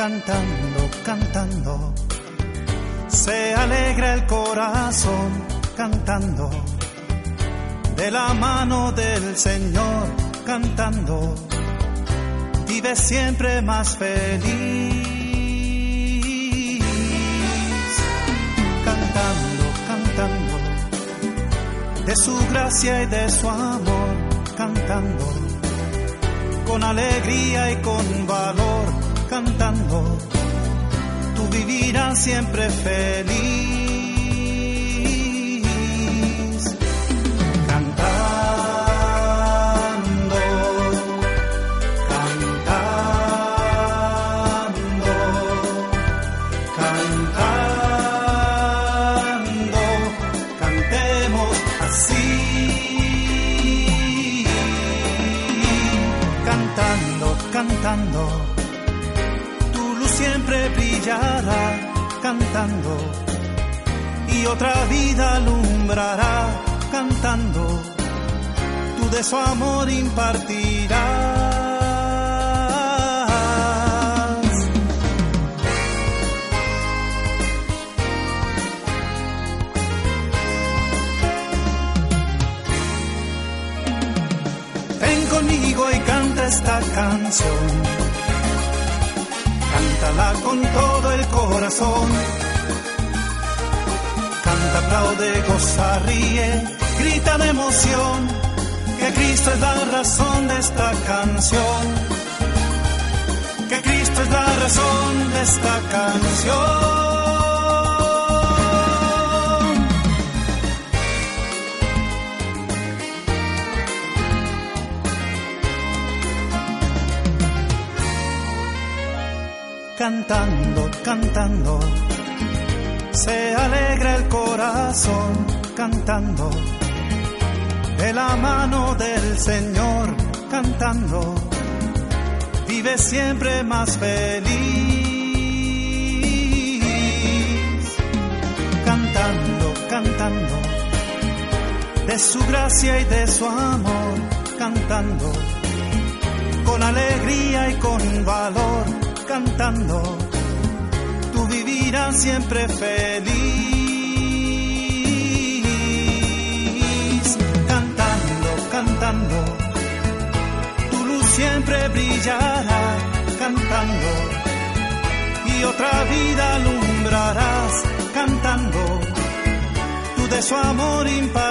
cantando, cantando. Se alegra el corazón cantando. De la mano del Señor cantando. Vive siempre más feliz. Cantando, cantando. De su gracia y de su amor cantando. Con alegría y con valor cantando, tú vivirás siempre feliz. Cantando, cantando, cantando, cantemos así. Cantando, cantando brillará cantando y otra vida alumbrará cantando, tú de su amor impartirás. Ven conmigo y canta esta canción. Con todo el corazón. Canta, aplaude, goza, ríe, grita de emoción. Que Cristo es la razón de esta canción. Que Cristo es la razón cantando, cantando, se alegra el corazón cantando, de la mano del Señor cantando, vive siempre más feliz, cantando, cantando, de su gracia y de su amor cantando, con alegría y con valor cantando, tú vivirás siempre feliz. Cantando, cantando, tu luz siempre brillará, cantando, y otra vida alumbrarás, cantando, tú de su amor impartirás.